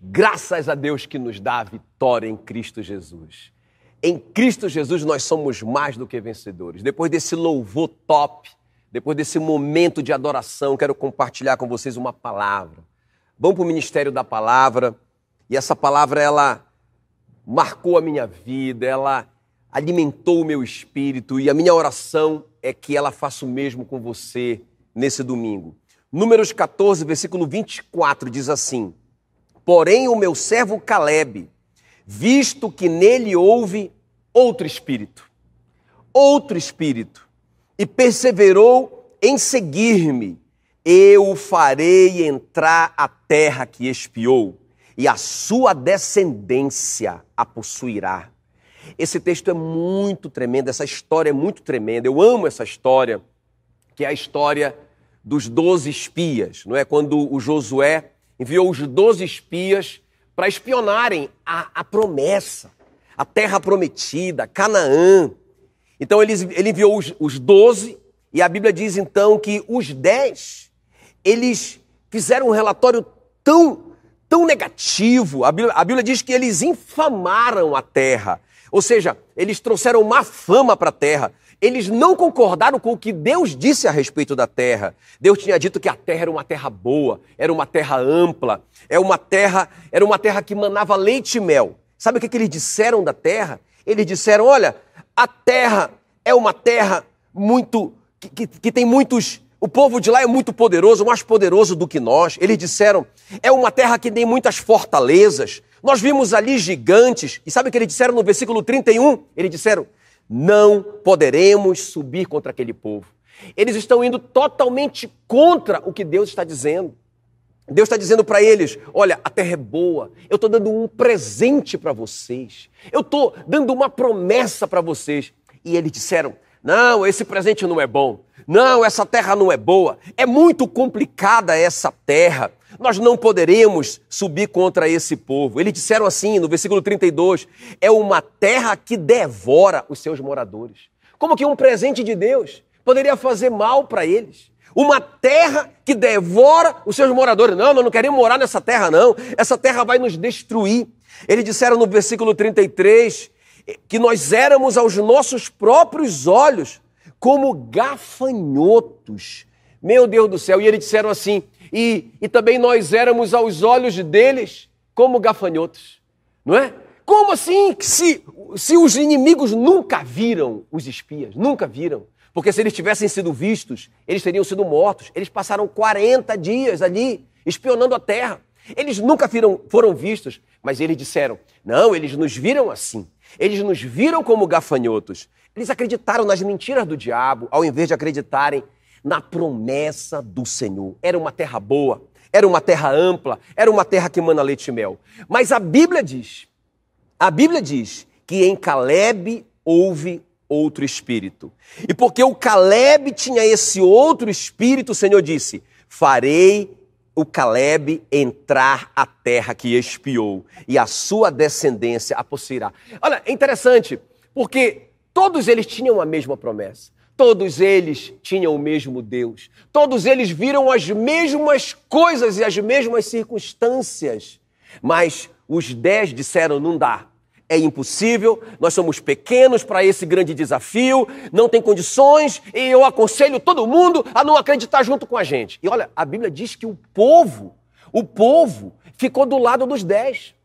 Graças a Deus que nos dá a vitória em Cristo Jesus. Em Cristo Jesus nós somos mais do que vencedores. Depois desse louvor top, depois desse momento de adoração, quero compartilhar com vocês uma palavra. Vamos para o ministério da palavra e essa palavra ela marcou a minha vida, ela alimentou o meu espírito e a minha oração é que ela faça o mesmo com você nesse domingo. Números 14, versículo 24 diz assim: Porém, o meu servo Caleb, visto que nele houve outro espírito, outro espírito, e perseverou em seguir-me, eu o farei entrar a terra que espiou, e a sua descendência a possuirá. Esse texto é muito tremendo, essa história é muito tremenda. Eu amo essa história, que é a história dos doze espias, não é? Quando o Josué enviou os doze espias para espionarem a, a, promessa, a terra prometida, Canaã. Então ele, ele enviou os doze, e a Bíblia diz então que os dez, eles fizeram um relatório tão, tão negativo. A Bíblia, a Bíblia diz que eles infamaram a terra, ou seja, eles trouxeram má fama para a terra. Eles não concordaram com o que Deus disse a respeito da terra. Deus tinha dito que a terra era uma terra boa, era uma terra ampla, era uma terra, era uma terra que manava leite e mel. Sabe o que, que eles disseram da terra? Eles disseram: olha, a terra é uma terra muito. que, que, que tem muitos. O povo de lá é muito poderoso, mais poderoso do que nós. Eles disseram: é uma terra que tem muitas fortalezas. Nós vimos ali gigantes. E sabe o que eles disseram no versículo 31? Eles disseram: não poderemos subir contra aquele povo. Eles estão indo totalmente contra o que Deus está dizendo. Deus está dizendo para eles: olha, a terra é boa, eu estou dando um presente para vocês, eu estou dando uma promessa para vocês. E eles disseram: não, esse presente não é bom, não, essa terra não é boa, é muito complicada essa terra, nós não poderemos subir contra esse povo. Eles disseram assim no versículo 32: é uma terra que devora os seus moradores. Como que um presente de Deus poderia fazer mal para eles? Uma terra que devora os seus moradores. Não, nós não queremos morar nessa terra, não. Essa terra vai nos destruir. Eles disseram no versículo 33 que nós éramos aos nossos próprios olhos como gafanhotos. Meu Deus do céu. E eles disseram assim: e, e também nós éramos aos olhos deles como gafanhotos, não é? Como assim? Se, se os inimigos nunca viram os espias, nunca viram. Porque se eles tivessem sido vistos, eles teriam sido mortos. Eles passaram 40 dias ali espionando a terra. Eles nunca viram, foram vistos, mas eles disseram: não, eles nos viram assim. Eles nos viram como gafanhotos. Eles acreditaram nas mentiras do diabo, ao invés de acreditarem na promessa do Senhor. Era uma terra boa, era uma terra ampla, era uma terra que mana leite e mel. Mas a Bíblia diz, a Bíblia diz que em Caleb houve outro espírito. E porque o Caleb tinha esse outro espírito, o Senhor disse: Farei o Caleb entrar a terra que espiou, e a sua descendência a possuirá. Olha, é interessante, porque todos eles tinham a mesma promessa. Todos eles tinham o mesmo Deus. Todos eles viram as mesmas coisas e as mesmas circunstâncias. Mas os dez disseram: não dá. É impossível, nós somos pequenos para esse grande desafio, não tem condições, e eu aconselho todo mundo a não acreditar junto com a gente. E olha, a Bíblia diz que o povo, o povo ficou do lado dos dez.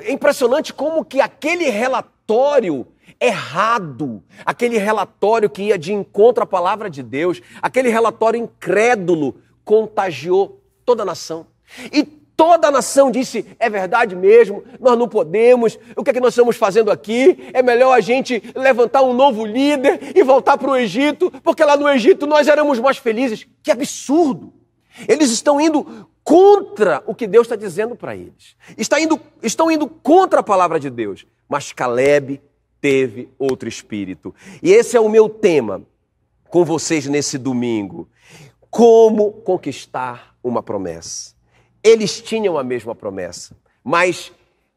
É impressionante como que aquele relatório errado, aquele relatório que ia de encontro à palavra de Deus, aquele relatório incrédulo, contagiou toda a nação. E toda a nação disse: é verdade mesmo, nós não podemos, o que é que nós estamos fazendo aqui? É melhor a gente levantar um novo líder e voltar para o Egito, porque lá no Egito nós éramos mais felizes. Que absurdo! Eles estão indo contra o que Deus está dizendo para eles. Está indo, estão indo contra a palavra de Deus. Mas Caleb teve outro espírito. E esse é o meu tema com vocês nesse domingo. Como conquistar uma promessa. Eles tinham a mesma promessa, mas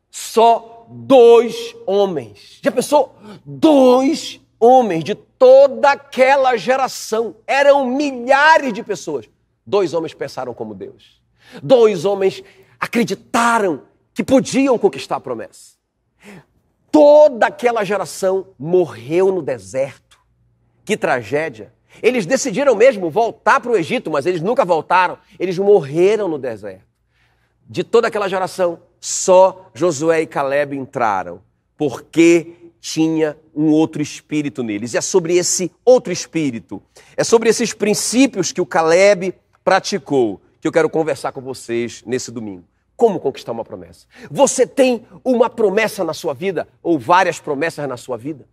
só dois homens. Já pensou? Dois homens de toda aquela geração. Eram milhares de pessoas. Dois homens pensaram como Deus. Dois homens acreditaram que podiam conquistar a promessa. Toda aquela geração morreu no deserto. Que tragédia! Eles decidiram mesmo voltar para o Egito, mas eles nunca voltaram. Eles morreram no deserto. De toda aquela geração, só Josué e Caleb entraram, porque tinha um outro espírito neles. E é sobre esse outro espírito, é sobre esses princípios que o Caleb praticou, que eu quero conversar com vocês nesse domingo. Como conquistar uma promessa? Você tem uma promessa na sua vida, ou várias promessas na sua vida?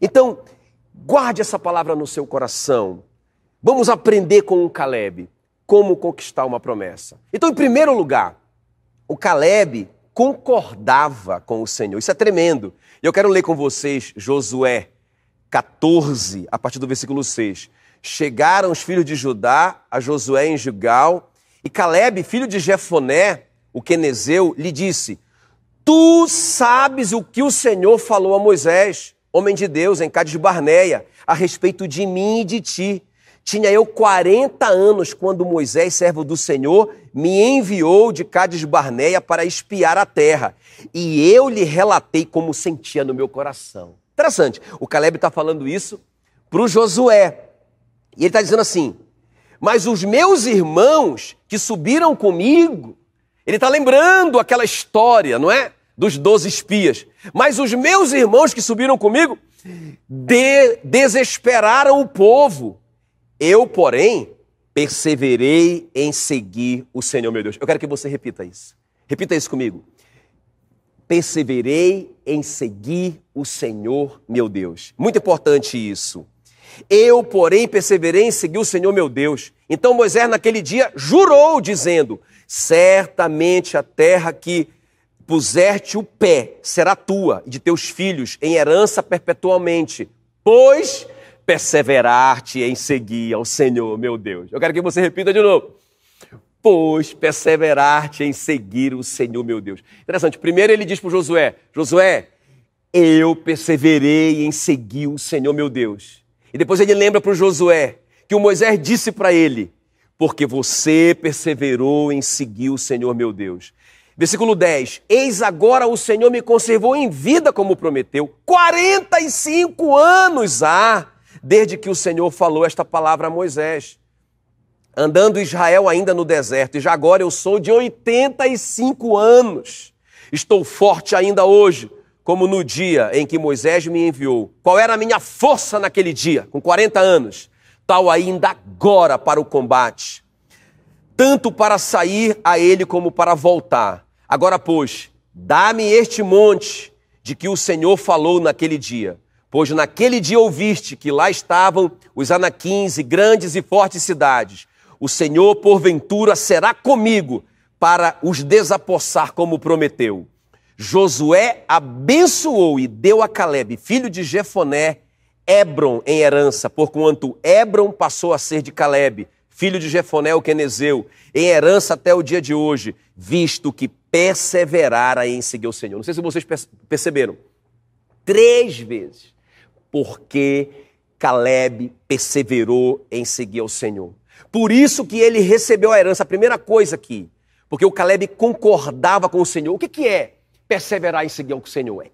Então, guarde essa palavra no seu coração. Vamos aprender com o Caleb como conquistar uma promessa. Então, em primeiro lugar, o Caleb concordava com o Senhor. Isso é tremendo. E eu quero ler com vocês Josué 14, a partir do versículo 6. Chegaram os filhos de Judá a Josué em Gilgal, e Caleb, filho de Jefoné, o quenezeu, lhe disse: Tu sabes o que o Senhor falou a Moisés, homem de Deus, em Cádiz Barneia, a respeito de mim e de ti. Tinha eu 40 anos quando Moisés, servo do Senhor, me enviou de Cádiz Barneia para espiar a terra. E eu lhe relatei como sentia no meu coração. Interessante, o Caleb está falando isso para o Josué. E ele está dizendo assim: Mas os meus irmãos que subiram comigo, ele está lembrando aquela história, não é? Dos doze espias. Mas os meus irmãos que subiram comigo de desesperaram o povo eu, porém, perseverei em seguir o Senhor meu Deus. Eu quero que você repita isso. Repita isso comigo. Perseverei em seguir o Senhor meu Deus. Muito importante isso. Eu, porém, perseverei em seguir o Senhor meu Deus. Então Moisés, naquele dia, jurou, dizendo: Certamente a terra que puserte o pé será tua e de teus filhos em herança perpetuamente, pois perseverar-te em seguir ao Senhor, meu Deus. Eu quero que você repita de novo. Pois perseverar-te em seguir o Senhor, meu Deus. Interessante. Primeiro ele diz para Josué: Josué, eu perseverei em seguir o Senhor, meu Deus. E depois ele lembra para Josué que o Moisés disse para ele: Porque você perseverou em seguir o Senhor, meu Deus. Versículo 10: Eis agora o Senhor me conservou em vida como prometeu. 45 anos há desde que o Senhor falou esta palavra a Moisés. Andando Israel ainda no deserto, e já agora eu sou de 85 anos. Estou forte ainda hoje, como no dia em que Moisés me enviou. Qual era a minha força naquele dia, com 40 anos? Tal ainda agora para o combate. Tanto para sair a ele como para voltar. Agora, pois, dá-me este monte de que o Senhor falou naquele dia Pois naquele dia ouviste que lá estavam os anaquins e grandes e fortes cidades. O Senhor, porventura, será comigo para os desapossar como prometeu. Josué abençoou e deu a Caleb, filho de Jefoné, Hebron em herança, porquanto Hebron passou a ser de Caleb, filho de Jefoné o quenezeu, em herança até o dia de hoje, visto que perseverara em seguir o Senhor. Não sei se vocês perceberam. Três vezes porque Caleb perseverou em seguir ao Senhor. Por isso que ele recebeu a herança. A primeira coisa aqui, porque o Caleb concordava com o Senhor. O que, que é perseverar em seguir ao Senhor? É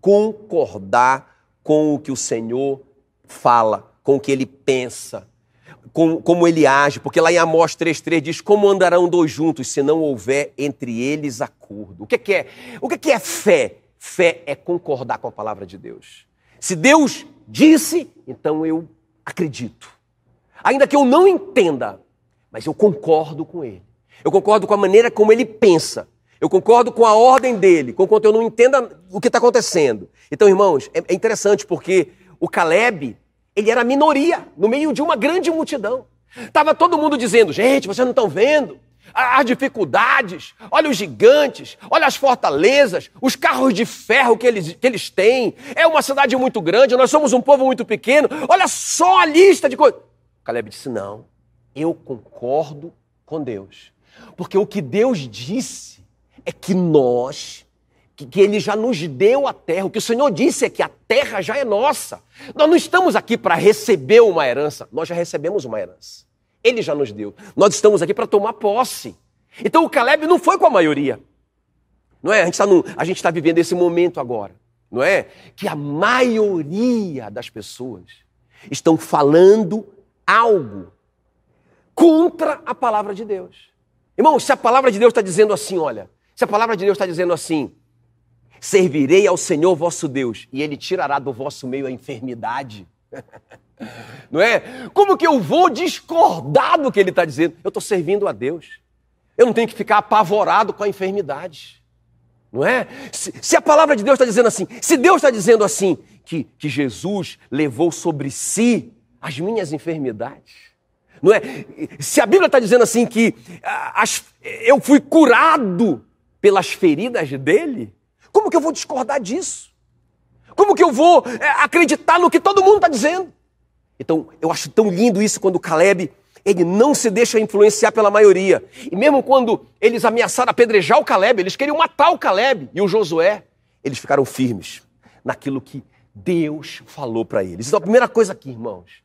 concordar com o que o Senhor fala, com o que ele pensa, com, como ele age. Porque lá em Amós 3,3 diz: Como andarão dois juntos se não houver entre eles acordo? O que, que é? O que, que é fé? Fé é concordar com a palavra de Deus. Se Deus disse, então eu acredito. Ainda que eu não entenda, mas eu concordo com ele. Eu concordo com a maneira como ele pensa. Eu concordo com a ordem dele, conquanto eu não entenda o que está acontecendo. Então, irmãos, é, é interessante porque o Caleb, ele era minoria no meio de uma grande multidão. Estava todo mundo dizendo, gente, vocês não estão vendo? as dificuldades, olha os gigantes, olha as fortalezas, os carros de ferro que eles, que eles têm. É uma cidade muito grande, nós somos um povo muito pequeno. Olha só a lista de coisas. Caleb disse: Não, eu concordo com Deus. Porque o que Deus disse é que nós, que, que Ele já nos deu a terra. O que o Senhor disse é que a terra já é nossa. Nós não estamos aqui para receber uma herança, nós já recebemos uma herança. Ele já nos deu. Nós estamos aqui para tomar posse. Então o Caleb não foi com a maioria. Não é? A gente está tá vivendo esse momento agora, não é? Que a maioria das pessoas estão falando algo contra a palavra de Deus. Irmão, se a palavra de Deus está dizendo assim, olha, se a palavra de Deus está dizendo assim, servirei ao Senhor vosso Deus e ele tirará do vosso meio a enfermidade. Não é? Como que eu vou discordar do que ele está dizendo? Eu estou servindo a Deus. Eu não tenho que ficar apavorado com a enfermidade. Não é? Se, se a palavra de Deus está dizendo assim, se Deus está dizendo assim, que, que Jesus levou sobre si as minhas enfermidades, não é? Se a Bíblia está dizendo assim que as, eu fui curado pelas feridas dele, como que eu vou discordar disso? Como que eu vou é, acreditar no que todo mundo está dizendo? Então, eu acho tão lindo isso quando Caleb, ele não se deixa influenciar pela maioria. E mesmo quando eles ameaçaram apedrejar o Caleb, eles queriam matar o Caleb e o Josué, eles ficaram firmes naquilo que Deus falou para eles. Então, a primeira coisa aqui, irmãos,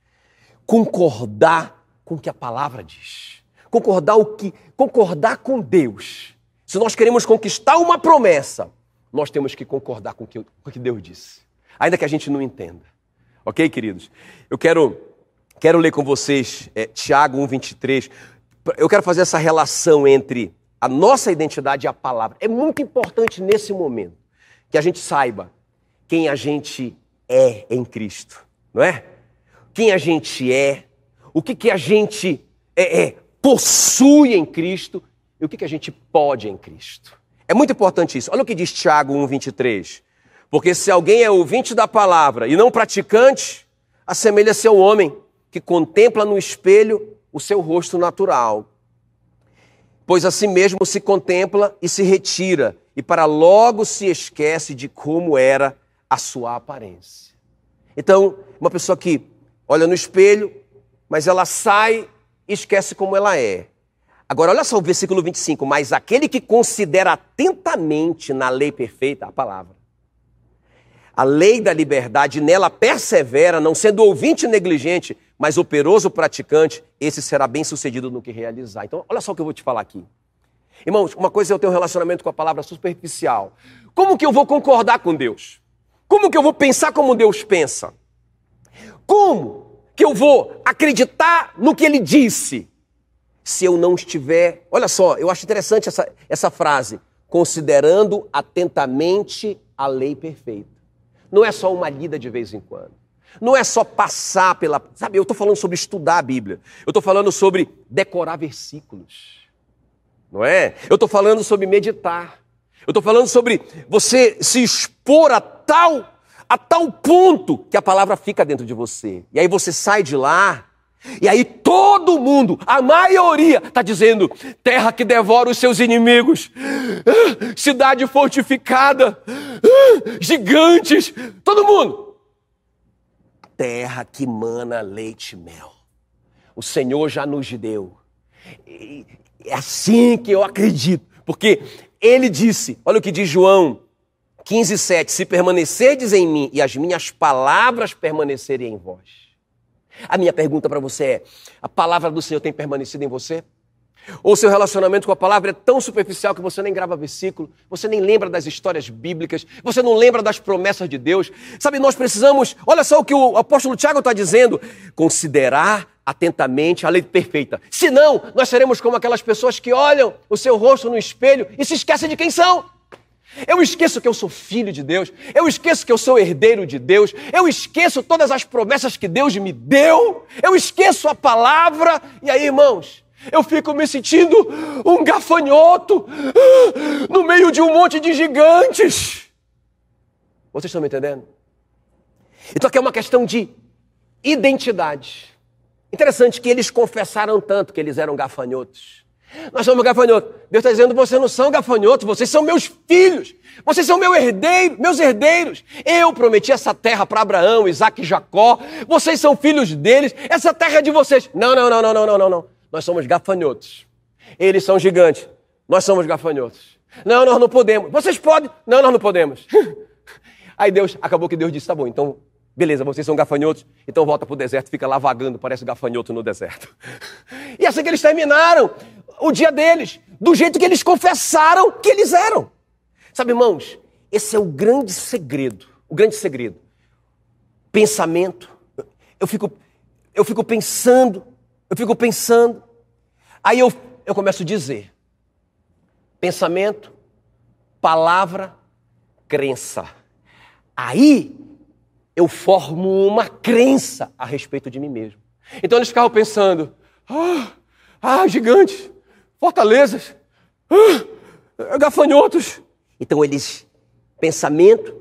concordar com o que a palavra diz. Concordar o que concordar com Deus. Se nós queremos conquistar uma promessa, nós temos que concordar com o que, Deus disse, ainda que a gente não entenda. Ok, queridos? Eu quero, quero ler com vocês é, Tiago 1,23. Eu quero fazer essa relação entre a nossa identidade e a palavra. É muito importante nesse momento que a gente saiba quem a gente é em Cristo, não é? Quem a gente é, o que, que a gente é, é, possui em Cristo e o que, que a gente pode em Cristo. É muito importante isso. Olha o que diz Tiago 1,23. Porque se alguém é ouvinte da palavra e não praticante, assemelha-se ao homem que contempla no espelho o seu rosto natural. Pois assim mesmo se contempla e se retira, e para logo se esquece de como era a sua aparência. Então, uma pessoa que olha no espelho, mas ela sai e esquece como ela é. Agora, olha só o versículo 25. Mas aquele que considera atentamente na lei perfeita, a palavra, a lei da liberdade, nela persevera, não sendo ouvinte negligente, mas operoso praticante, esse será bem sucedido no que realizar. Então, olha só o que eu vou te falar aqui. Irmãos, uma coisa é eu ter um relacionamento com a palavra superficial. Como que eu vou concordar com Deus? Como que eu vou pensar como Deus pensa? Como que eu vou acreditar no que ele disse? Se eu não estiver. Olha só, eu acho interessante essa, essa frase. Considerando atentamente a lei perfeita. Não é só uma lida de vez em quando. Não é só passar pela. Sabe, eu estou falando sobre estudar a Bíblia. Eu estou falando sobre decorar versículos. Não é? Eu estou falando sobre meditar. Eu estou falando sobre você se expor a tal, a tal ponto que a palavra fica dentro de você. E aí você sai de lá e aí todo mundo, a maioria, está dizendo: terra que devora os seus inimigos, cidade fortificada, gigantes, todo mundo. Terra que mana leite e mel. O Senhor já nos deu. é assim que eu acredito, porque Ele disse: olha o que diz João 15, 7: Se permanecerdes em mim e as minhas palavras permanecerem em vós a minha pergunta para você é: a palavra do Senhor tem permanecido em você? Ou seu relacionamento com a palavra é tão superficial que você nem grava versículo, você nem lembra das histórias bíblicas, você não lembra das promessas de Deus? Sabe, nós precisamos, olha só o que o apóstolo Tiago está dizendo: considerar atentamente a lei perfeita. Senão, nós seremos como aquelas pessoas que olham o seu rosto no espelho e se esquecem de quem são. Eu esqueço que eu sou filho de Deus, eu esqueço que eu sou herdeiro de Deus, eu esqueço todas as promessas que Deus me deu, eu esqueço a palavra, e aí, irmãos, eu fico me sentindo um gafanhoto no meio de um monte de gigantes. Vocês estão me entendendo? Então aqui é uma questão de identidade. Interessante que eles confessaram tanto que eles eram gafanhotos. Nós somos gafanhotos. Deus está dizendo: vocês não são gafanhotos, vocês são meus filhos. Vocês são meu herdeiro, meus herdeiros. Eu prometi essa terra para Abraão, Isaac e Jacó. Vocês são filhos deles. Essa terra é de vocês. Não, não, não, não, não, não, não, não. Nós somos gafanhotos. Eles são gigantes. Nós somos gafanhotos. Não, nós não podemos. Vocês podem. Não, nós não podemos. Aí Deus, acabou que Deus disse: tá bom, então Beleza, vocês são gafanhotos, então volta para o deserto, fica lá vagando, parece gafanhoto no deserto. E assim que eles terminaram o dia deles, do jeito que eles confessaram que eles eram. Sabe, irmãos, esse é o grande segredo, o grande segredo. Pensamento. Eu fico, eu fico pensando, eu fico pensando. Aí eu, eu começo a dizer: pensamento, palavra, crença. Aí eu formo uma crença a respeito de mim mesmo. Então eles ficavam pensando: ah, ah gigantes, fortalezas, ah, gafanhotos. Então eles, pensamento,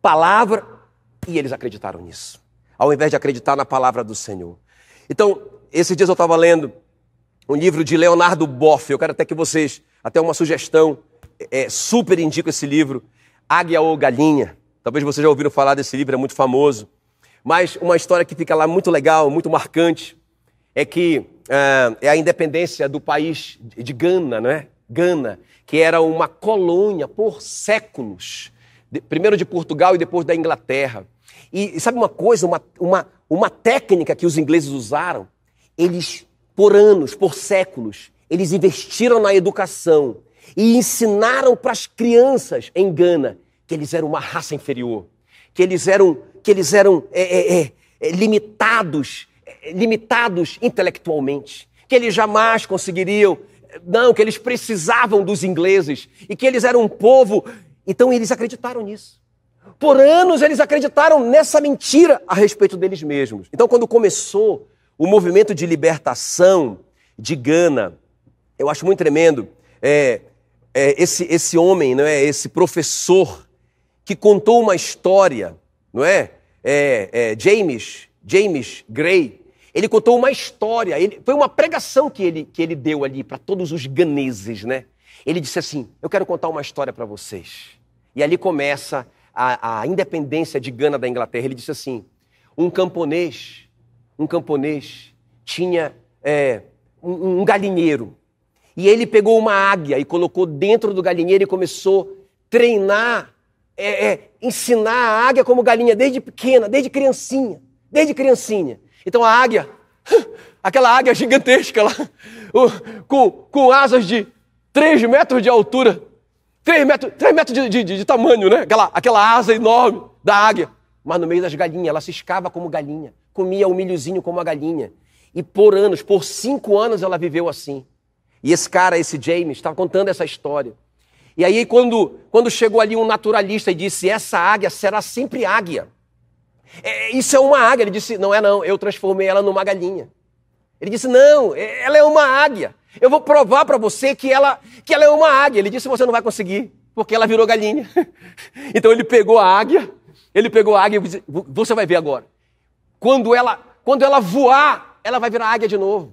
palavra, e eles acreditaram nisso, ao invés de acreditar na palavra do Senhor. Então, esses dias eu estava lendo um livro de Leonardo Boff, eu quero até que vocês, até uma sugestão, é, super indico esse livro, Águia ou Galinha. Talvez vocês já ouviram falar desse livro, é muito famoso. Mas uma história que fica lá muito legal, muito marcante, é que é, é a independência do país de Gana, não é? Gana, que era uma colônia por séculos, de, primeiro de Portugal e depois da Inglaterra. E, e sabe uma coisa, uma, uma, uma técnica que os ingleses usaram? Eles, por anos, por séculos, eles investiram na educação e ensinaram para as crianças em Gana que eles eram uma raça inferior, que eles eram, que eles eram é, é, é, é limitados, é, limitados intelectualmente, que eles jamais conseguiriam, não, que eles precisavam dos ingleses e que eles eram um povo. Então eles acreditaram nisso. Por anos eles acreditaram nessa mentira a respeito deles mesmos. Então, quando começou o movimento de libertação de Gana, eu acho muito tremendo. É, é, esse, esse homem, não é? esse professor que contou uma história, não é? é, é James, James Gray, ele contou uma história, ele, foi uma pregação que ele, que ele deu ali para todos os ganeses, né? Ele disse assim: Eu quero contar uma história para vocês. E ali começa a, a, independência de Gana da Inglaterra. Ele disse assim: Um camponês, um camponês tinha é, um, um galinheiro. E ele pegou uma águia e colocou dentro do galinheiro e começou a treinar é, é, ensinar a águia como galinha desde pequena, desde criancinha, desde criancinha. Então a águia, aquela águia gigantesca lá, com, com asas de 3 metros de altura, 3 metros, 3 metros de, de, de tamanho, né? Aquela, aquela asa enorme da águia. Mas no meio das galinhas, ela se escava como galinha, comia o milhozinho como a galinha. E por anos, por cinco anos, ela viveu assim. E esse cara, esse James, estava contando essa história. E aí, quando, quando chegou ali um naturalista e disse: Essa águia será sempre águia. É, isso é uma águia. Ele disse: Não é, não, eu transformei ela numa galinha. Ele disse: Não, é, ela é uma águia. Eu vou provar para você que ela, que ela é uma águia. Ele disse: Você não vai conseguir, porque ela virou galinha. então ele pegou a águia, ele pegou a águia e disse: Você vai ver agora. Quando ela, quando ela voar, ela vai virar águia de novo.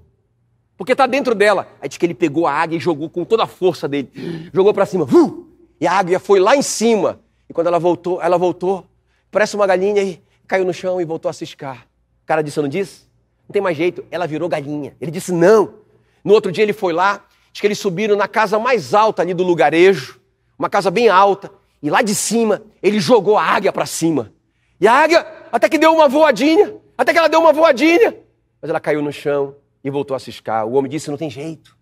Porque está dentro dela. Aí diz que ele pegou a águia e jogou com toda a força dele. Jogou para cima. E a águia foi lá em cima. E quando ela voltou, ela voltou, parece uma galinha e caiu no chão e voltou a ciscar. O cara disse, eu não disse? Não tem mais jeito. Ela virou galinha. Ele disse, não. No outro dia ele foi lá, diz que eles subiram na casa mais alta ali do lugarejo, uma casa bem alta, e lá de cima ele jogou a águia para cima. E a águia até que deu uma voadinha, até que ela deu uma voadinha, mas ela caiu no chão e voltou a ciscar. O homem disse: Não tem jeito.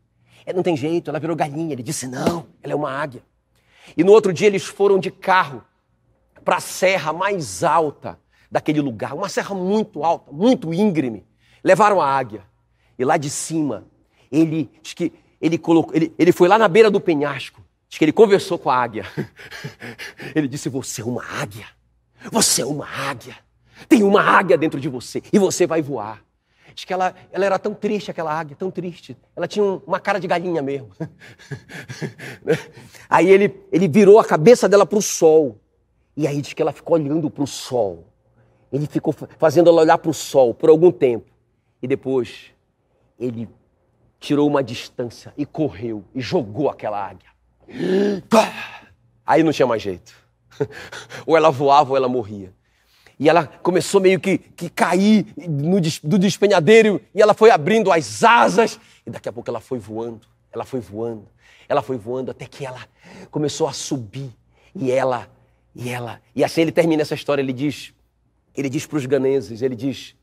É, não tem jeito, ela virou galinha. Ele disse: Não, ela é uma águia. E no outro dia eles foram de carro para a serra mais alta daquele lugar, uma serra muito alta, muito íngreme. Levaram a águia. E lá de cima, ele diz que ele colocou, ele, ele foi lá na beira do penhasco. Diz que ele conversou com a águia. Ele disse: Você é uma águia. Você é uma águia. Tem uma águia dentro de você e você vai voar. Diz que ela, ela era tão triste, aquela águia, tão triste. Ela tinha um, uma cara de galinha mesmo. aí ele, ele virou a cabeça dela para o sol. E aí diz que ela ficou olhando para o sol. Ele ficou fazendo ela olhar para o sol por algum tempo. E depois ele tirou uma distância e correu e jogou aquela águia. Aí não tinha mais jeito. Ou ela voava ou ela morria. E ela começou meio que, que cair no, do despenhadeiro e ela foi abrindo as asas e daqui a pouco ela foi voando, ela foi voando, ela foi voando até que ela começou a subir e ela, e ela, e assim ele termina essa história, ele diz, ele diz para os ganeses, ele diz,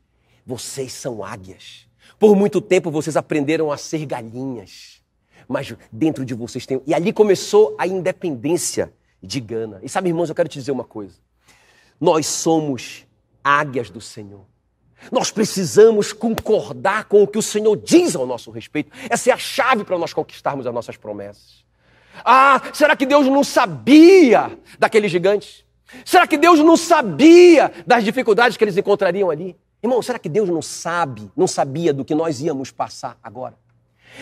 vocês são águias, por muito tempo vocês aprenderam a ser galinhas, mas dentro de vocês tem, e ali começou a independência de gana. E sabe, irmãos, eu quero te dizer uma coisa. Nós somos águias do Senhor. Nós precisamos concordar com o que o Senhor diz ao nosso respeito. Essa é a chave para nós conquistarmos as nossas promessas. Ah, será que Deus não sabia daqueles gigantes? Será que Deus não sabia das dificuldades que eles encontrariam ali? Irmão, será que Deus não sabe, não sabia do que nós íamos passar agora?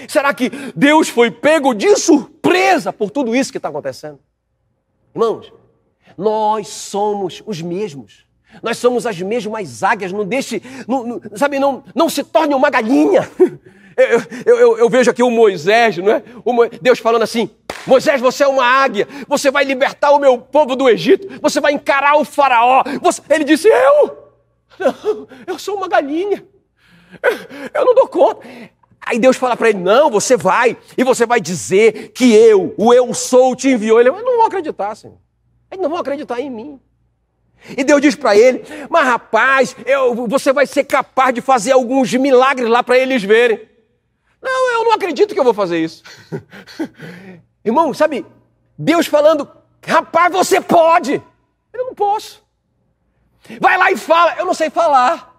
Será que Deus foi pego de surpresa por tudo isso que está acontecendo? Irmãos, nós somos os mesmos. Nós somos as mesmas águias. Não deixe, não, não, sabe, não, não se torne uma galinha. Eu, eu, eu, eu vejo aqui o Moisés, não é? O Deus falando assim: Moisés, você é uma águia, você vai libertar o meu povo do Egito, você vai encarar o Faraó. Você... Ele disse: Eu? Não, eu sou uma galinha, eu não dou conta. Aí Deus fala para ele: Não, você vai, e você vai dizer que eu, o eu sou, te enviou. Ele: Eu não vou acreditar, Senhor. Eles não vão acreditar em mim. E Deus diz para ele: Mas rapaz, eu, você vai ser capaz de fazer alguns milagres lá para eles verem. Não, eu não acredito que eu vou fazer isso. Irmão, sabe, Deus falando: Rapaz, você pode. Eu não posso. Vai lá e fala: Eu não sei falar.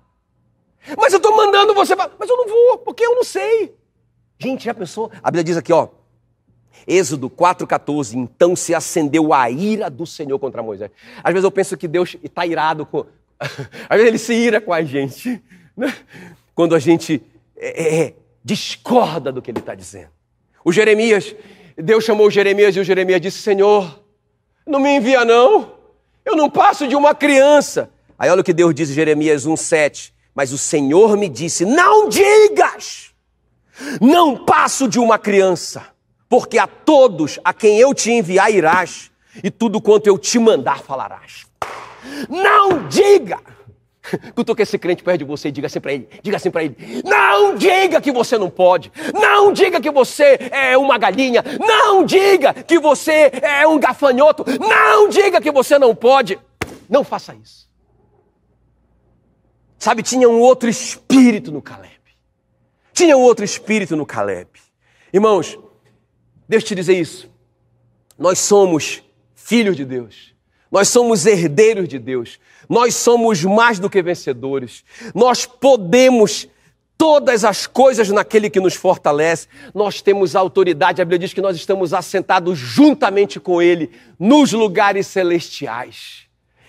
Mas eu estou mandando você falar. Mas eu não vou, porque eu não sei. Gente, já pensou? A Bíblia diz aqui, ó. Êxodo 4,14, então se acendeu a ira do Senhor contra Moisés. Às vezes eu penso que Deus está irado com. Às vezes ele se ira com a gente. Né? Quando a gente é, é, discorda do que ele está dizendo. O Jeremias, Deus chamou o Jeremias e o Jeremias disse: Senhor, não me envia não. Eu não passo de uma criança. Aí olha o que Deus diz em Jeremias 1,7. Mas o Senhor me disse: Não digas, não passo de uma criança porque a todos a quem eu te enviar irás, e tudo quanto eu te mandar falarás. Não diga! Cutuca esse crente perto de você e diga assim para ele, diga assim para ele, não diga que você não pode, não diga que você é uma galinha, não diga que você é um gafanhoto, não diga que você não pode, não faça isso. Sabe, tinha um outro espírito no Caleb, tinha um outro espírito no Caleb. Irmãos, Deus te dizer isso. Nós somos filhos de Deus. Nós somos herdeiros de Deus. Nós somos mais do que vencedores. Nós podemos todas as coisas naquele que nos fortalece. Nós temos autoridade. A Bíblia diz que nós estamos assentados juntamente com Ele nos lugares celestiais.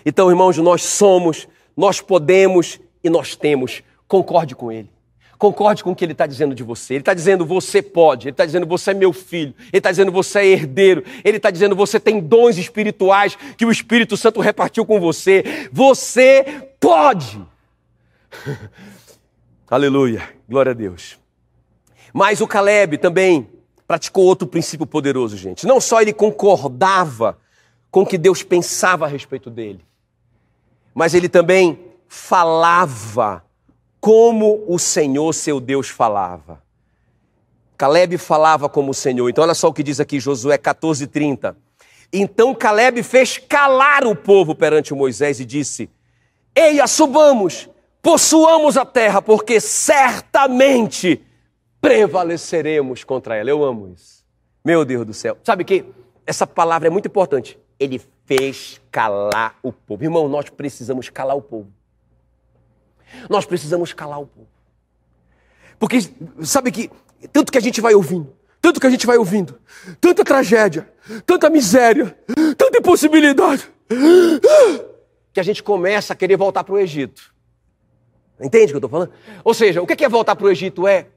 Então, irmãos, nós somos, nós podemos e nós temos. Concorde com Ele. Concorde com o que ele está dizendo de você. Ele está dizendo você pode, ele está dizendo você é meu filho, ele está dizendo você é herdeiro, ele está dizendo você tem dons espirituais que o Espírito Santo repartiu com você. Você pode. Aleluia, glória a Deus. Mas o Caleb também praticou outro princípio poderoso, gente. Não só ele concordava com o que Deus pensava a respeito dele, mas ele também falava como o Senhor seu Deus falava. Caleb falava como o Senhor. Então, olha só o que diz aqui Josué 14:30. Então Caleb fez calar o povo perante Moisés e disse: Eia, subamos, possuamos a terra, porque certamente prevaleceremos contra ela. Eu amo isso. Meu Deus do céu. Sabe que essa palavra é muito importante. Ele fez calar o povo. Irmão, nós precisamos calar o povo. Nós precisamos calar o povo. Porque sabe que tanto que a gente vai ouvindo, tanto que a gente vai ouvindo, tanta tragédia, tanta miséria, tanta impossibilidade, que a gente começa a querer voltar para o Egito. Entende o que eu estou falando? Ou seja, o que é voltar para o Egito? É,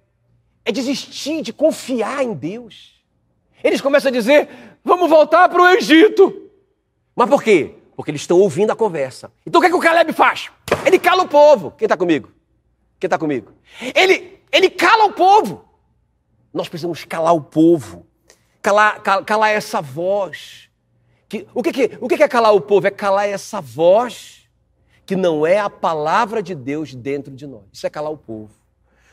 é desistir de confiar em Deus. Eles começam a dizer: vamos voltar para o Egito. Mas por quê? Porque eles estão ouvindo a conversa. Então o que, é que o Caleb faz? Ele cala o povo. Quem está comigo? Quem está comigo? Ele, ele cala o povo. Nós precisamos calar o povo. Calar, calar, calar essa voz. Que, o que, que, o que é calar o povo? É calar essa voz que não é a palavra de Deus dentro de nós. Isso é calar o povo.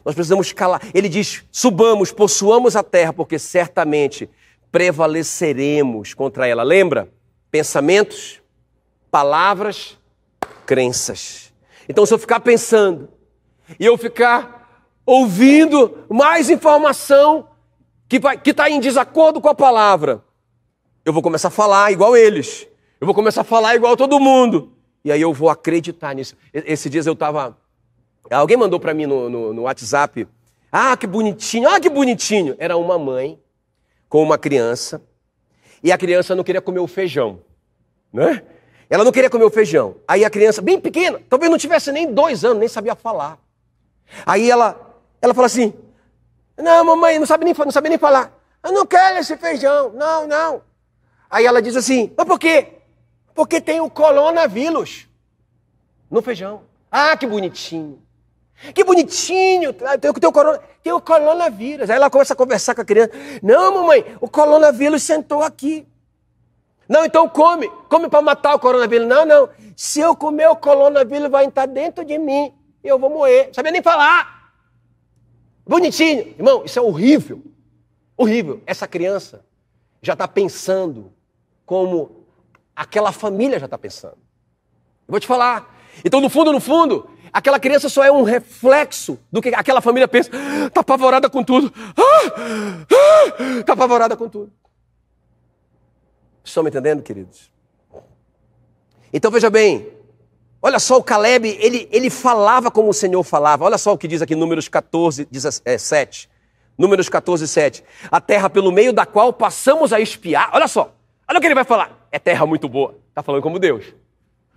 Nós precisamos calar. Ele diz: subamos, possuamos a terra, porque certamente prevaleceremos contra ela. Lembra? Pensamentos, palavras, crenças. Então, se eu ficar pensando e eu ficar ouvindo mais informação que está em desacordo com a palavra, eu vou começar a falar igual eles. Eu vou começar a falar igual todo mundo. E aí eu vou acreditar nisso. Esses dias eu estava. Alguém mandou para mim no, no, no WhatsApp. Ah, que bonitinho, ah, que bonitinho. Era uma mãe com uma criança. E a criança não queria comer o feijão. Né? Ela não queria comer o feijão. Aí a criança, bem pequena, talvez não tivesse nem dois anos, nem sabia falar. Aí ela, ela fala assim: Não, mamãe, não sabe nem, não sabe nem falar. Eu não quero esse feijão. Não, não. Aí ela diz assim: Mas por quê? Porque tem o coronavírus no feijão. Ah, que bonitinho. Que bonitinho. Tem, tem, o, corona, tem o coronavírus. Aí ela começa a conversar com a criança. Não, mamãe, o coronavírus sentou aqui. Não, então come. Come para matar o coronavírus. Não, não. Se eu comer o coronavírus, vai entrar dentro de mim. E eu vou morrer. Não sabia nem falar. Bonitinho. Irmão, isso é horrível. Horrível. Essa criança já está pensando como aquela família já está pensando. Eu vou te falar. Então, no fundo, no fundo, aquela criança só é um reflexo do que aquela família pensa. Está apavorada com tudo. Está apavorada com tudo. Estão me entendendo, queridos? Então veja bem, olha só o Caleb, ele, ele falava como o Senhor falava. Olha só o que diz aqui, Números 14, 17. Números 14, 7. A terra pelo meio da qual passamos a espiar. Olha só, olha o que ele vai falar. É terra muito boa. Está falando como Deus.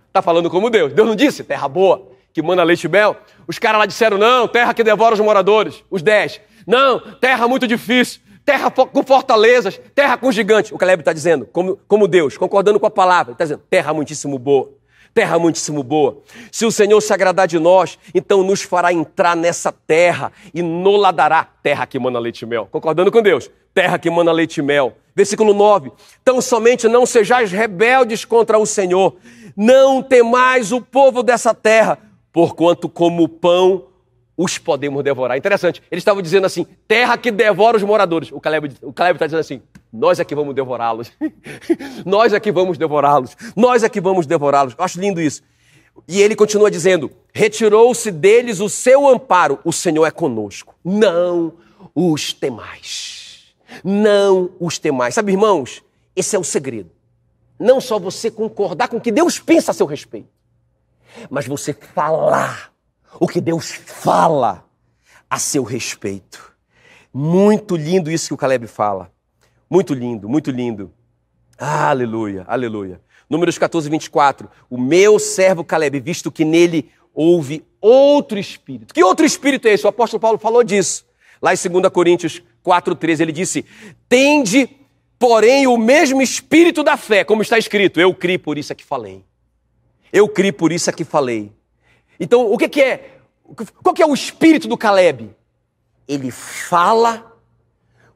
Está falando como Deus. Deus não disse terra boa, que manda leite e mel. Os caras lá disseram, não, terra que devora os moradores. Os dez. Não, terra muito difícil. Terra com fortalezas, terra com gigantes. O Caleb está dizendo, como, como Deus, concordando com a palavra. Está dizendo, terra muitíssimo boa terra muitíssimo boa. Se o Senhor se agradar de nós, então nos fará entrar nessa terra e nola dará terra que mana leite e mel. Concordando com Deus, terra que mana leite e mel. Versículo 9: Tão somente não sejais rebeldes contra o Senhor, não temais o povo dessa terra, porquanto como pão os podemos devorar. Interessante, eles estavam dizendo assim: terra que devora os moradores. O Caleb está dizendo assim: nós é que vamos devorá-los. nós é que vamos devorá-los. Nós é que vamos devorá-los. Eu acho lindo isso. E ele continua dizendo: retirou-se deles o seu amparo, o Senhor é conosco. Não os temais. Não os temais. Sabe, irmãos, esse é o segredo. Não só você concordar com o que Deus pensa a seu respeito, mas você falar o que Deus fala a seu respeito. Muito lindo isso que o Caleb fala. Muito lindo, muito lindo. aleluia, aleluia. Números 14, 24. O meu servo Caleb, visto que nele houve outro espírito. Que outro espírito é esse? O apóstolo Paulo falou disso. Lá em 2 Coríntios 4,13, ele disse: Tende, porém, o mesmo espírito da fé, como está escrito. Eu criei, por isso é que falei. Eu criei, por isso é que falei. Então, o que, que é? Qual que é o espírito do Caleb? Ele fala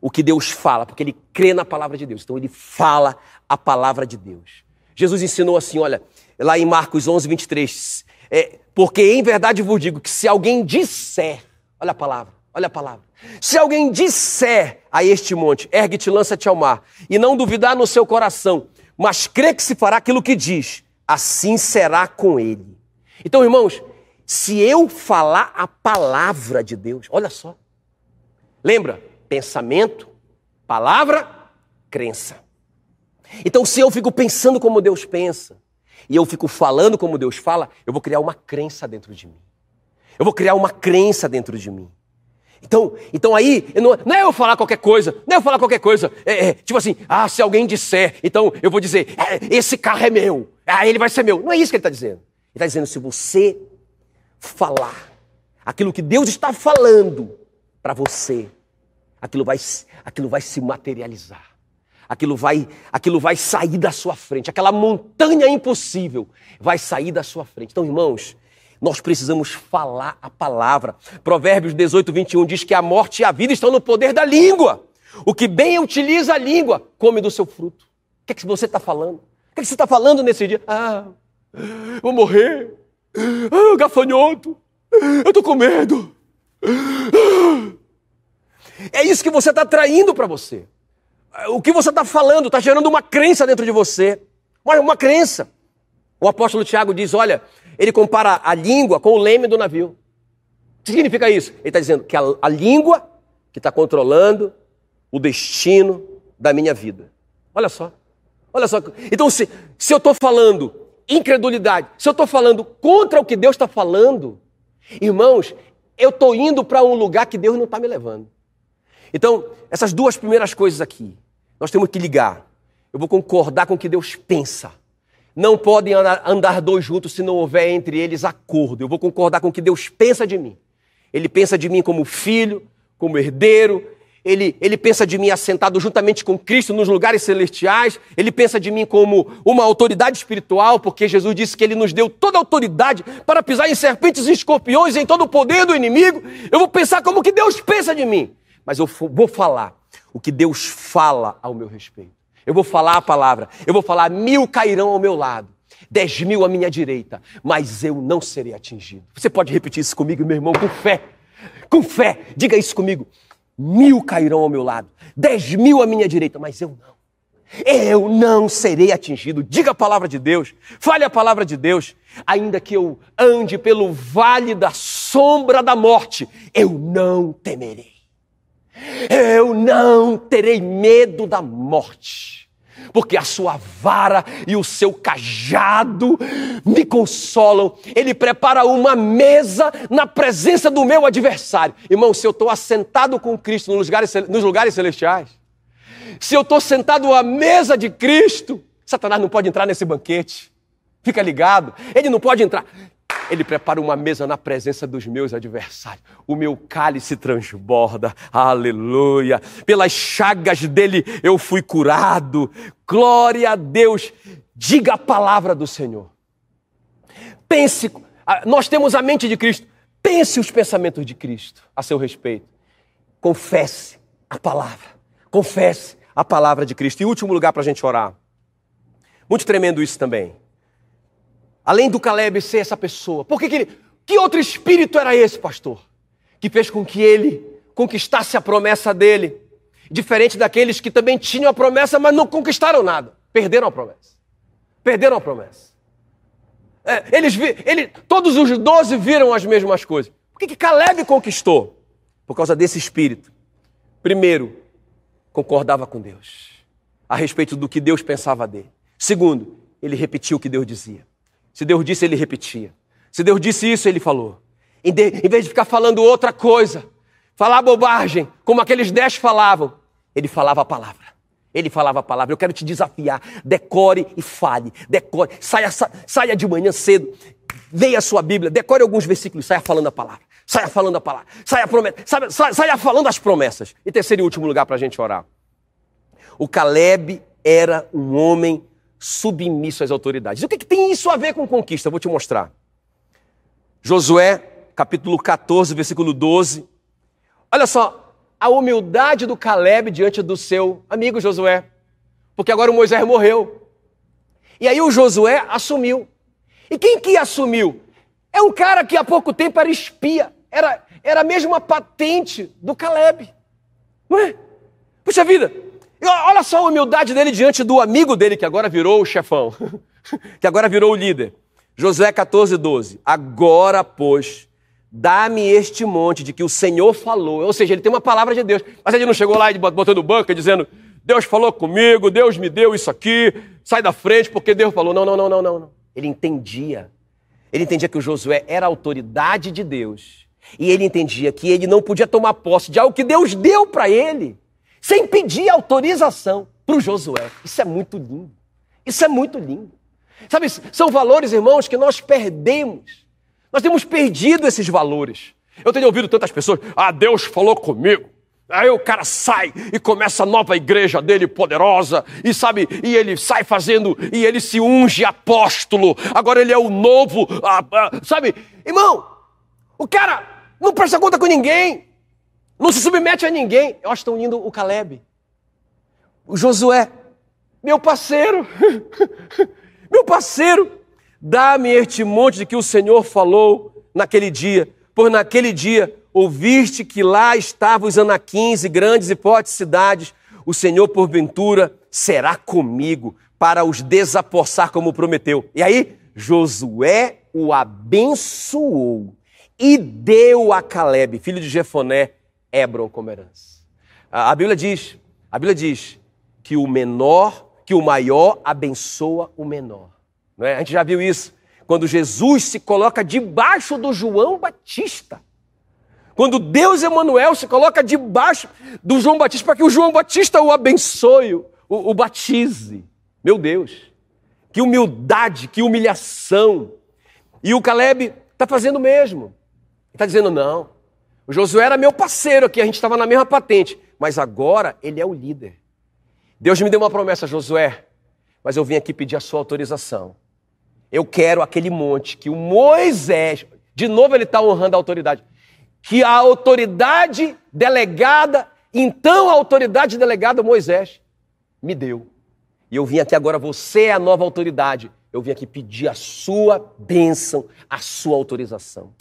o que Deus fala, porque ele crê na palavra de Deus. Então ele fala a palavra de Deus. Jesus ensinou assim, olha, lá em Marcos 11, 23, é, porque em verdade vos digo que se alguém disser, olha a palavra, olha a palavra, se alguém disser a este monte, ergue-te, lança-te ao mar, e não duvidar no seu coração, mas crê que se fará aquilo que diz, assim será com ele. Então, irmãos, se eu falar a palavra de Deus, olha só, lembra, pensamento, palavra, crença. Então, se eu fico pensando como Deus pensa e eu fico falando como Deus fala, eu vou criar uma crença dentro de mim. Eu vou criar uma crença dentro de mim. Então, então aí, não, não, é eu falar qualquer coisa, não é eu falar qualquer coisa. É, é, tipo assim, ah, se alguém disser, então eu vou dizer, é, esse carro é meu, ah, ele vai ser meu. Não é isso que ele está dizendo. Ele está dizendo, se você falar aquilo que Deus está falando para você, aquilo vai, aquilo vai se materializar. Aquilo vai, aquilo vai sair da sua frente. Aquela montanha impossível vai sair da sua frente. Então, irmãos, nós precisamos falar a palavra. Provérbios 18, 21 diz que a morte e a vida estão no poder da língua. O que bem utiliza a língua, come do seu fruto. O que, é que você está falando? O que, é que você está falando nesse dia? Ah, vou morrer. Ah, gafanhoto. Eu estou com medo. Ah, é isso que você está traindo para você. O que você está falando está gerando uma crença dentro de você. Olha, uma crença. O apóstolo Tiago diz: olha, ele compara a língua com o leme do navio. O que significa isso? Ele está dizendo que a, a língua que está controlando o destino da minha vida. Olha só. Olha só. Então, se, se eu estou falando incredulidade, se eu estou falando contra o que Deus está falando, irmãos, eu estou indo para um lugar que Deus não está me levando. Então, essas duas primeiras coisas aqui, nós temos que ligar. Eu vou concordar com o que Deus pensa. Não podem andar dois juntos se não houver entre eles acordo. Eu vou concordar com o que Deus pensa de mim. Ele pensa de mim como filho, como herdeiro, ele, ele pensa de mim assentado juntamente com Cristo nos lugares celestiais, ele pensa de mim como uma autoridade espiritual, porque Jesus disse que ele nos deu toda a autoridade para pisar em serpentes e escorpiões, em todo o poder do inimigo. Eu vou pensar como que Deus pensa de mim, mas eu vou falar o que Deus fala ao meu respeito. Eu vou falar a palavra, eu vou falar, mil cairão ao meu lado, dez mil à minha direita, mas eu não serei atingido. Você pode repetir isso comigo, meu irmão, com fé. Com fé, diga isso comigo. Mil cairão ao meu lado, dez mil à minha direita, mas eu não. Eu não serei atingido. Diga a palavra de Deus, fale a palavra de Deus. Ainda que eu ande pelo vale da sombra da morte, eu não temerei. Eu não terei medo da morte porque a sua vara e o seu cajado me consolam. Ele prepara uma mesa na presença do meu adversário. Irmão, se eu estou assentado com Cristo nos lugares, nos lugares celestiais, se eu estou sentado à mesa de Cristo, Satanás não pode entrar nesse banquete. Fica ligado, ele não pode entrar. Ele prepara uma mesa na presença dos meus adversários. O meu cálice transborda. Aleluia. Pelas chagas dele eu fui curado. Glória a Deus. Diga a palavra do Senhor. Pense, nós temos a mente de Cristo. Pense os pensamentos de Cristo a seu respeito. Confesse a palavra. Confesse a palavra de Cristo. E último lugar para a gente orar. Muito tremendo isso também. Além do Caleb ser essa pessoa, por que, que ele. Que outro espírito era esse, pastor? Que fez com que ele conquistasse a promessa dele. Diferente daqueles que também tinham a promessa, mas não conquistaram nada. Perderam a promessa. Perderam a promessa. É, eles vi, ele, todos os doze viram as mesmas coisas. Por que, que Caleb conquistou? Por causa desse espírito. Primeiro, concordava com Deus a respeito do que Deus pensava dele. Segundo, ele repetiu o que Deus dizia. Se Deus disse, ele repetia. Se Deus disse isso, ele falou. Em, de, em vez de ficar falando outra coisa, falar bobagem, como aqueles dez falavam, ele falava a palavra. Ele falava a palavra. Eu quero te desafiar. Decore e fale. Decore. Saia, saia de manhã cedo. Leia a sua Bíblia. Decore alguns versículos. Saia falando a palavra. Saia falando a palavra. Saia, promet... saia, saia falando as promessas. E terceiro e último lugar para a gente orar. O Caleb era um homem submisso às autoridades. O que, que tem isso a ver com conquista? Eu vou te mostrar. Josué, capítulo 14, versículo 12. Olha só, a humildade do Caleb diante do seu amigo Josué. Porque agora o Moisés morreu. E aí o Josué assumiu. E quem que assumiu? É um cara que há pouco tempo era espia. Era, era a mesma patente do Caleb. Não é? Puxa vida, Olha só a humildade dele diante do amigo dele, que agora virou o chefão, que agora virou o líder. Josué 14, 12. Agora, pois, dá-me este monte de que o Senhor falou. Ou seja, ele tem uma palavra de Deus. Mas ele não chegou lá e botou no banco dizendo: Deus falou comigo, Deus me deu isso aqui, sai da frente porque Deus falou. Não, não, não, não, não. Ele entendia. Ele entendia que o Josué era a autoridade de Deus. E ele entendia que ele não podia tomar posse de algo que Deus deu para ele sem pedir autorização para o Josué. Isso é muito lindo. Isso é muito lindo. Sabe, são valores, irmãos, que nós perdemos. Nós temos perdido esses valores. Eu tenho ouvido tantas pessoas, ah, Deus falou comigo. Aí o cara sai e começa a nova igreja dele poderosa, e sabe, e ele sai fazendo, e ele se unge apóstolo, agora ele é o novo, ah, ah, sabe? Irmão, o cara não presta conta com ninguém, não se submete a ninguém. Eu acho tão lindo o Caleb. O Josué, meu parceiro, meu parceiro, dá-me este monte de que o Senhor falou naquele dia, por naquele dia ouviste que lá estavam os anaquins e grandes e fortes cidades, o Senhor, porventura, será comigo para os desapossar como prometeu. E aí, Josué o abençoou e deu a Caleb, filho de Jefoné, Hebron como herança. A Bíblia diz, a Bíblia diz que o menor, que o maior abençoa o menor. Não é? A gente já viu isso quando Jesus se coloca debaixo do João Batista. Quando Deus Emanuel se coloca debaixo do João Batista para que o João Batista o abençoe, o, o batize. Meu Deus, que humildade, que humilhação. E o Caleb está fazendo o mesmo. Está dizendo: não, o Josué era meu parceiro aqui, a gente estava na mesma patente, mas agora ele é o líder. Deus me deu uma promessa, Josué, mas eu vim aqui pedir a sua autorização. Eu quero aquele monte que o Moisés, de novo ele está honrando a autoridade que a autoridade delegada, então a autoridade delegada Moisés, me deu. E eu vim aqui agora, você é a nova autoridade. Eu vim aqui pedir a sua bênção, a sua autorização.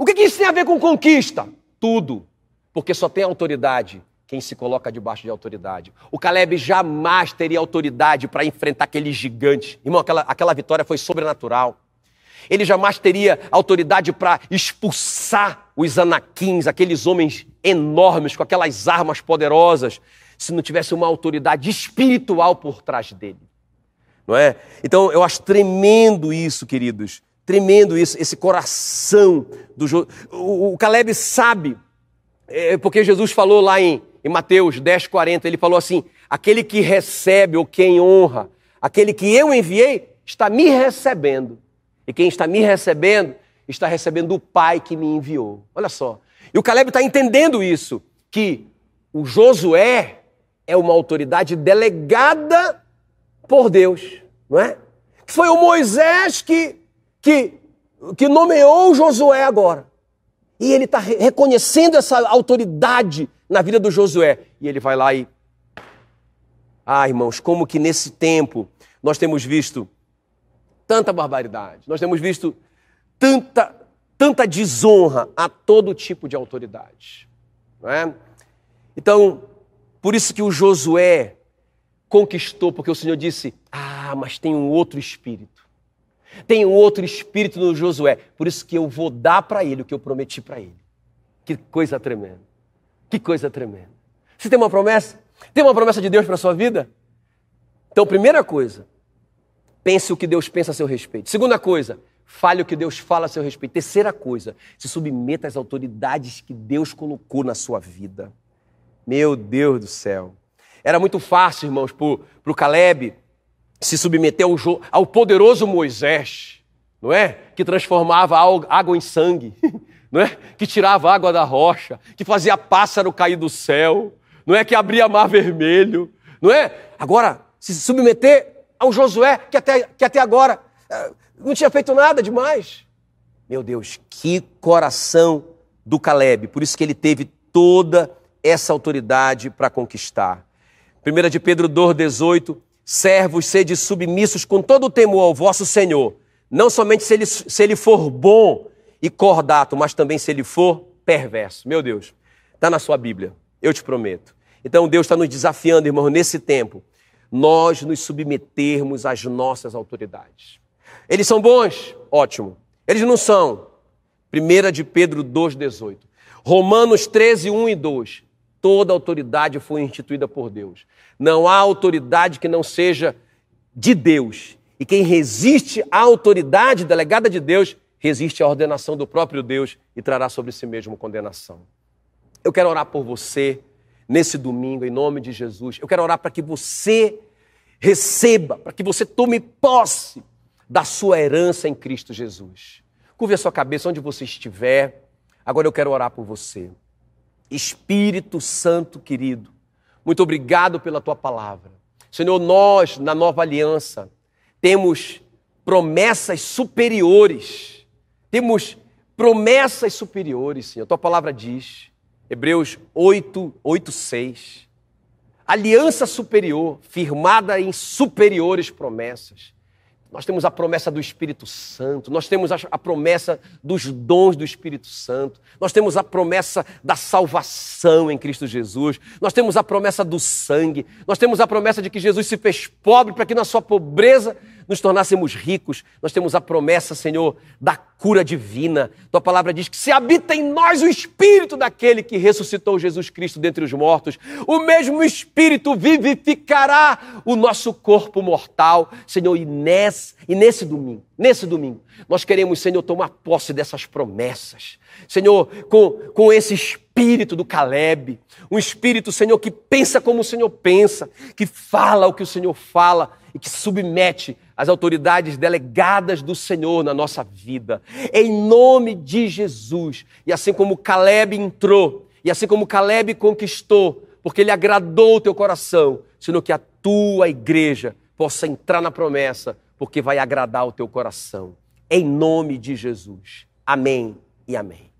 O que, que isso tem a ver com conquista? Tudo. Porque só tem autoridade quem se coloca debaixo de autoridade. O Caleb jamais teria autoridade para enfrentar aquele gigante. Irmão, aquela, aquela vitória foi sobrenatural. Ele jamais teria autoridade para expulsar os anaquins, aqueles homens enormes com aquelas armas poderosas, se não tivesse uma autoridade espiritual por trás dele. Não é? Então eu acho tremendo isso, queridos. Tremendo isso, esse coração do jo... o, o Caleb sabe, é, porque Jesus falou lá em, em Mateus 10, 40, ele falou assim: aquele que recebe ou quem honra, aquele que eu enviei, está me recebendo. E quem está me recebendo, está recebendo o Pai que me enviou. Olha só. E o Caleb está entendendo isso, que o Josué é uma autoridade delegada por Deus, não é? Foi o Moisés que, que, que nomeou Josué agora. E ele está reconhecendo essa autoridade na vida do Josué. E ele vai lá e. Ah, irmãos, como que nesse tempo nós temos visto tanta barbaridade, nós temos visto tanta, tanta desonra a todo tipo de autoridade. Não é? Então, por isso que o Josué conquistou, porque o Senhor disse: Ah, mas tem um outro espírito. Tem um outro espírito no Josué. Por isso que eu vou dar para ele o que eu prometi para ele. Que coisa tremenda. Que coisa tremenda. Você tem uma promessa? Tem uma promessa de Deus para sua vida? Então, primeira coisa, pense o que Deus pensa a seu respeito. Segunda coisa, fale o que Deus fala a seu respeito. Terceira coisa, se submeta às autoridades que Deus colocou na sua vida. Meu Deus do céu. Era muito fácil, irmãos, para o Caleb se submeter ao, ao poderoso Moisés, não é? Que transformava água em sangue, não é? Que tirava água da rocha, que fazia pássaro cair do céu, não é? Que abria mar vermelho, não é? Agora, se submeter ao Josué, que até, que até agora eh, não tinha feito nada demais. Meu Deus, que coração do Caleb. Por isso que ele teve toda essa autoridade para conquistar. 1 de Pedro 2,18: Servos, sede submissos com todo o temor ao vosso Senhor, não somente se ele, se ele for bom e cordato, mas também se ele for perverso. Meu Deus, está na sua Bíblia, eu te prometo. Então Deus está nos desafiando, irmão, nesse tempo, nós nos submetermos às nossas autoridades. Eles são bons? Ótimo. Eles não são. 1 de Pedro 2,18. Romanos 13, 1 e 2. Toda autoridade foi instituída por Deus. Não há autoridade que não seja de Deus. E quem resiste à autoridade delegada de Deus, resiste à ordenação do próprio Deus e trará sobre si mesmo condenação. Eu quero orar por você nesse domingo, em nome de Jesus. Eu quero orar para que você receba, para que você tome posse da sua herança em Cristo Jesus. Curve a sua cabeça onde você estiver. Agora eu quero orar por você. Espírito Santo querido, muito obrigado pela tua palavra. Senhor, nós, na nova aliança, temos promessas superiores. Temos promessas superiores, Senhor. A tua palavra diz Hebreus 8, 8, 6. Aliança superior, firmada em superiores promessas. Nós temos a promessa do Espírito Santo, nós temos a promessa dos dons do Espírito Santo, nós temos a promessa da salvação em Cristo Jesus, nós temos a promessa do sangue, nós temos a promessa de que Jesus se fez pobre para que na sua pobreza nos tornássemos ricos, nós temos a promessa, Senhor, da cura divina. Tua palavra diz que se habita em nós o Espírito daquele que ressuscitou Jesus Cristo dentre os mortos, o mesmo Espírito vivificará o nosso corpo mortal, Senhor, e nesse, e nesse domingo, nesse domingo, nós queremos, Senhor, tomar posse dessas promessas. Senhor, com, com esse espírito do Caleb, um espírito, Senhor, que pensa como o Senhor pensa, que fala o que o Senhor fala e que submete as autoridades delegadas do Senhor na nossa vida. Em nome de Jesus. E assim como Caleb entrou, e assim como Caleb conquistou, porque ele agradou o teu coração, Senhor, que a tua igreja possa entrar na promessa, porque vai agradar o teu coração. Em nome de Jesus. Amém e amém.